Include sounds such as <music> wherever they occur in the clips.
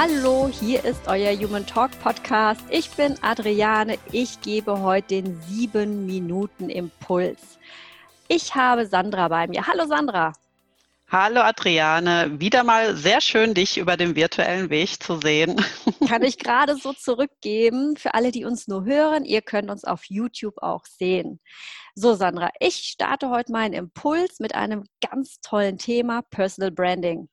Hallo, hier ist euer Human Talk Podcast. Ich bin Adriane. Ich gebe heute den 7 Minuten Impuls. Ich habe Sandra bei mir. Hallo Sandra. Hallo Adriane, wieder mal sehr schön, dich über den virtuellen Weg zu sehen. <laughs> Kann ich gerade so zurückgeben für alle, die uns nur hören. Ihr könnt uns auf YouTube auch sehen. So, Sandra, ich starte heute meinen Impuls mit einem ganz tollen Thema Personal Branding.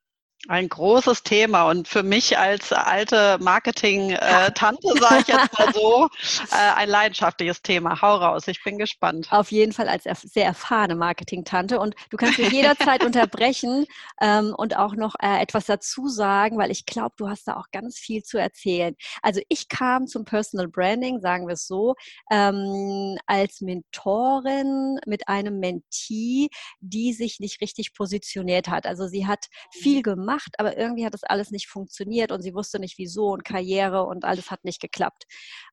Ein großes Thema und für mich als alte Marketing-Tante, <laughs> sage ich jetzt mal so, äh, ein leidenschaftliches Thema. Hau raus, ich bin gespannt. Auf jeden Fall als sehr erfahrene Marketing-Tante und du kannst mich jederzeit <laughs> unterbrechen ähm, und auch noch äh, etwas dazu sagen, weil ich glaube, du hast da auch ganz viel zu erzählen. Also ich kam zum Personal Branding, sagen wir es so, ähm, als Mentorin mit einem Mentee, die sich nicht richtig positioniert hat. Also sie hat viel gemacht gemacht, aber irgendwie hat das alles nicht funktioniert und sie wusste nicht wieso und Karriere und alles hat nicht geklappt.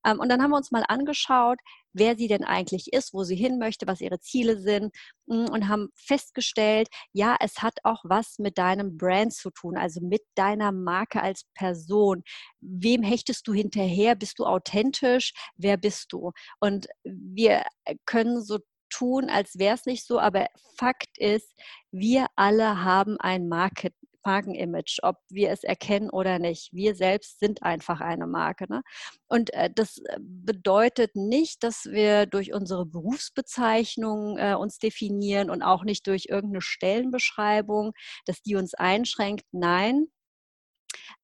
Ähm, und dann haben wir uns mal angeschaut, wer sie denn eigentlich ist, wo sie hin möchte, was ihre Ziele sind mm, und haben festgestellt, ja, es hat auch was mit deinem Brand zu tun, also mit deiner Marke als Person. Wem hechtest du hinterher? Bist du authentisch? Wer bist du? Und wir können so tun, als wäre es nicht so, aber Fakt ist, wir alle haben ein Market, Markenimage, ob wir es erkennen oder nicht. Wir selbst sind einfach eine Marke. Ne? Und äh, das äh, bedeutet nicht, dass wir durch unsere Berufsbezeichnung äh, uns definieren und auch nicht durch irgendeine Stellenbeschreibung, dass die uns einschränkt. Nein,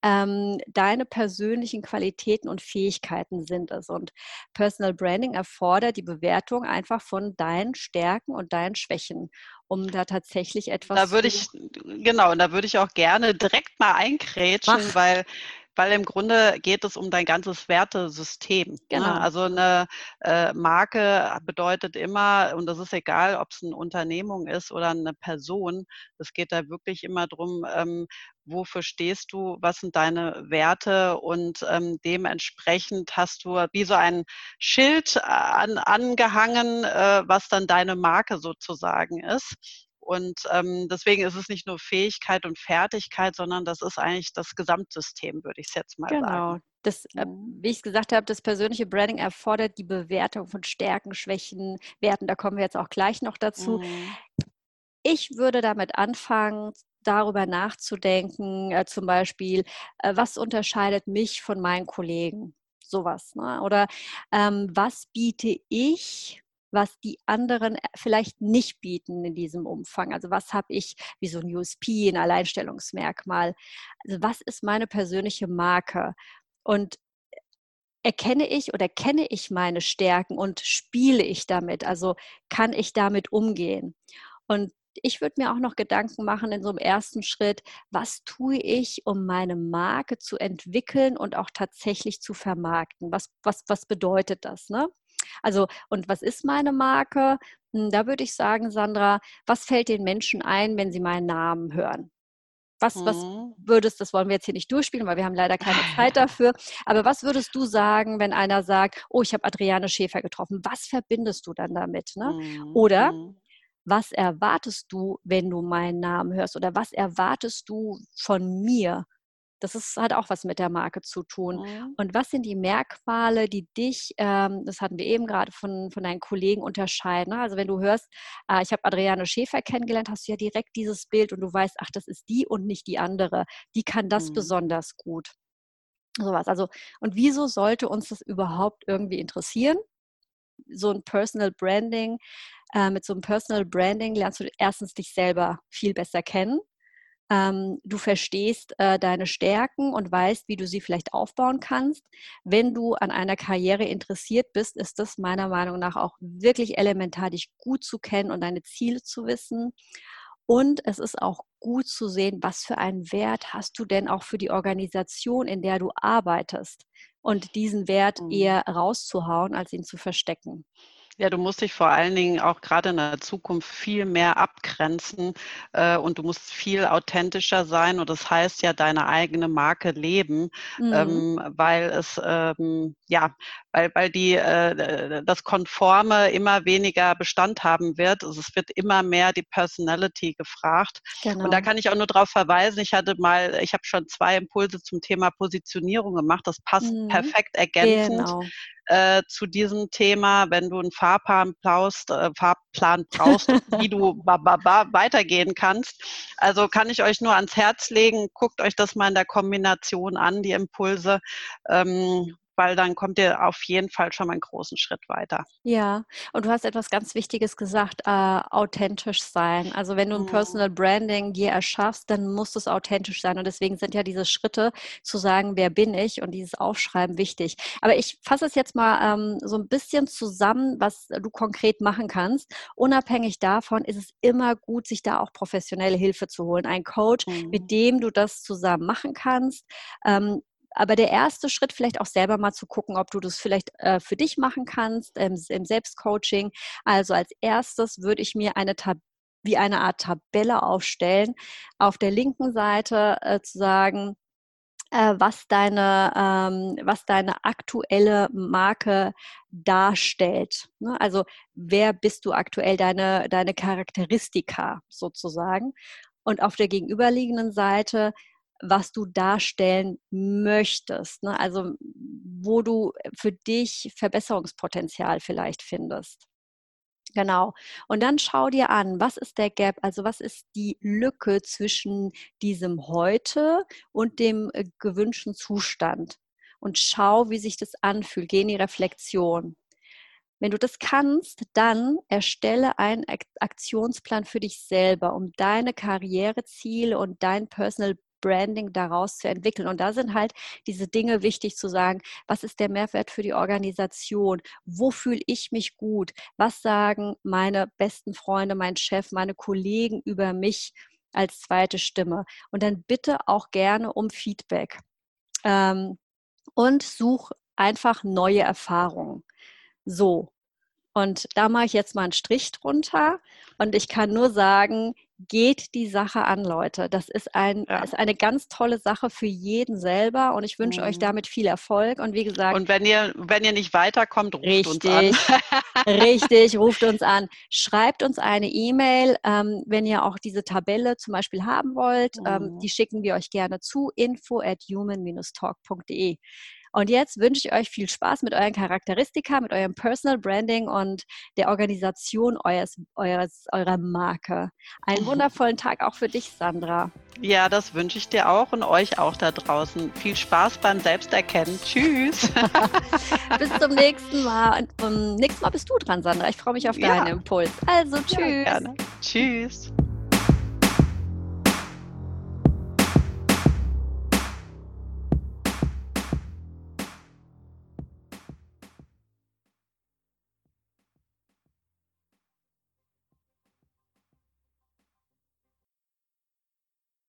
ähm, deine persönlichen Qualitäten und Fähigkeiten sind es. Und Personal Branding erfordert die Bewertung einfach von deinen Stärken und deinen Schwächen, um da tatsächlich etwas. Da würde ich, genau, da würde ich auch gerne direkt mal einkrätschen, Mach. weil weil im Grunde geht es um dein ganzes Wertesystem. Ne? Genau. Ne? Also eine äh, Marke bedeutet immer, und das ist egal, ob es eine Unternehmung ist oder eine Person, es geht da wirklich immer darum, ähm, wofür stehst du, was sind deine Werte und ähm, dementsprechend hast du wie so ein Schild an, angehangen, äh, was dann deine Marke sozusagen ist. Und ähm, deswegen ist es nicht nur Fähigkeit und Fertigkeit, sondern das ist eigentlich das Gesamtsystem, würde ich es jetzt mal genau. sagen. Genau. Das, äh, mhm. wie ich gesagt habe, das persönliche Branding erfordert die Bewertung von Stärken, Schwächen, Werten. Da kommen wir jetzt auch gleich noch dazu. Mhm. Ich würde damit anfangen, darüber nachzudenken, äh, zum Beispiel, äh, was unterscheidet mich von meinen Kollegen? Sowas. Ne? Oder ähm, was biete ich was die anderen äh, vielleicht nicht bieten in diesem Umfang. Also was habe ich wie so ein USP, ein Alleinstellungsmerkmal? Also was ist meine persönliche Marke? Und erkenne ich oder kenne ich meine Stärken und spiele ich damit? Also kann ich damit umgehen? Und ich würde mir auch noch Gedanken machen in so einem ersten Schritt, was tue ich, um meine Marke zu entwickeln und auch tatsächlich zu vermarkten? Was, was, was bedeutet das? Ne? Also, und was ist meine Marke? Hm, da würde ich sagen, Sandra, was fällt den Menschen ein, wenn sie meinen Namen hören? Was, was mhm. würdest, das wollen wir jetzt hier nicht durchspielen, weil wir haben leider keine Zeit <laughs> dafür, aber was würdest du sagen, wenn einer sagt, oh, ich habe Adriane Schäfer getroffen? Was verbindest du dann damit? Ne? Mhm. Oder mhm. was erwartest du, wenn du meinen Namen hörst? Oder was erwartest du von mir? Das ist, hat auch was mit der Marke zu tun. Mhm. Und was sind die Merkmale, die dich, ähm, das hatten wir eben gerade von, von deinen Kollegen unterscheiden. Ne? Also wenn du hörst, äh, ich habe Adriane Schäfer kennengelernt, hast du ja direkt dieses Bild und du weißt, ach, das ist die und nicht die andere. Die kann das mhm. besonders gut. Sowas. Also, und wieso sollte uns das überhaupt irgendwie interessieren? So ein Personal Branding, äh, mit so einem Personal Branding lernst du erstens dich selber viel besser kennen ähm, du verstehst äh, deine Stärken und weißt, wie du sie vielleicht aufbauen kannst. Wenn du an einer Karriere interessiert bist, ist das meiner Meinung nach auch wirklich elementar, dich gut zu kennen und deine Ziele zu wissen. Und es ist auch gut zu sehen, was für einen Wert hast du denn auch für die Organisation, in der du arbeitest. Und diesen Wert mhm. eher rauszuhauen, als ihn zu verstecken. Ja, du musst dich vor allen Dingen auch gerade in der Zukunft viel mehr abgrenzen äh, und du musst viel authentischer sein und das heißt ja deine eigene Marke leben, mhm. ähm, weil es ähm, ja, weil weil die äh, das Konforme immer weniger Bestand haben wird. Also es wird immer mehr die Personality gefragt genau. und da genau. kann ich auch nur darauf verweisen. Ich hatte mal, ich habe schon zwei Impulse zum Thema Positionierung gemacht. Das passt mhm. perfekt ergänzend. Genau äh, zu diesem Thema, wenn du einen Fahrplan brauchst, äh, Fahrplan brauchst, wie du <laughs> ba, ba, ba weitergehen kannst. Also kann ich euch nur ans Herz legen, guckt euch das mal in der Kombination an, die Impulse. Ähm, weil dann kommt ihr auf jeden Fall schon mal einen großen Schritt weiter. Ja, und du hast etwas ganz Wichtiges gesagt, äh, authentisch sein. Also wenn du ein mhm. Personal Branding dir erschaffst, dann muss es authentisch sein. Und deswegen sind ja diese Schritte zu sagen, wer bin ich und dieses Aufschreiben wichtig. Aber ich fasse es jetzt mal ähm, so ein bisschen zusammen, was du konkret machen kannst. Unabhängig davon ist es immer gut, sich da auch professionelle Hilfe zu holen. Ein Coach, mhm. mit dem du das zusammen machen kannst. Ähm, aber der erste Schritt vielleicht auch selber mal zu gucken, ob du das vielleicht äh, für dich machen kannst ähm, im Selbstcoaching. Also als erstes würde ich mir eine Tab wie eine Art Tabelle aufstellen. Auf der linken Seite äh, zu sagen, äh, was deine, ähm, was deine aktuelle Marke darstellt. Ne? Also wer bist du aktuell, deine, deine Charakteristika sozusagen. Und auf der gegenüberliegenden Seite, was du darstellen möchtest. Ne? Also wo du für dich Verbesserungspotenzial vielleicht findest. Genau. Und dann schau dir an, was ist der Gap, also was ist die Lücke zwischen diesem heute und dem äh, gewünschten Zustand. Und schau, wie sich das anfühlt. Geh in die Reflexion. Wenn du das kannst, dann erstelle einen Aktionsplan für dich selber, um deine Karriereziele und dein Personal Branding daraus zu entwickeln. Und da sind halt diese Dinge wichtig zu sagen, was ist der Mehrwert für die Organisation? Wo fühle ich mich gut? Was sagen meine besten Freunde, mein Chef, meine Kollegen über mich als zweite Stimme? Und dann bitte auch gerne um Feedback. Ähm, und such einfach neue Erfahrungen. So. Und da mache ich jetzt mal einen Strich drunter. Und ich kann nur sagen, geht die Sache an, Leute. Das ist, ein, ja. ist eine ganz tolle Sache für jeden selber und ich wünsche mhm. euch damit viel Erfolg. Und wie gesagt. Und wenn ihr, wenn ihr nicht weiterkommt, ruft richtig, uns an. <laughs> richtig, ruft uns an. Schreibt uns eine E-Mail, ähm, wenn ihr auch diese Tabelle zum Beispiel haben wollt. Ähm, mhm. Ähm, die schicken wir euch gerne zu info at human-talk.de. Und jetzt wünsche ich euch viel Spaß mit euren Charakteristika, mit eurem Personal Branding und der Organisation eures, eures, eurer Marke. Einen wundervollen Tag auch für dich, Sandra. Ja, das wünsche ich dir auch und euch auch da draußen. Viel Spaß beim Selbsterkennen. Tschüss. <laughs> Bis zum nächsten Mal. Und um, nächstes Mal bist du dran, Sandra. Ich freue mich auf ja. deinen Impuls. Also, tschüss. Ja, Tschüss.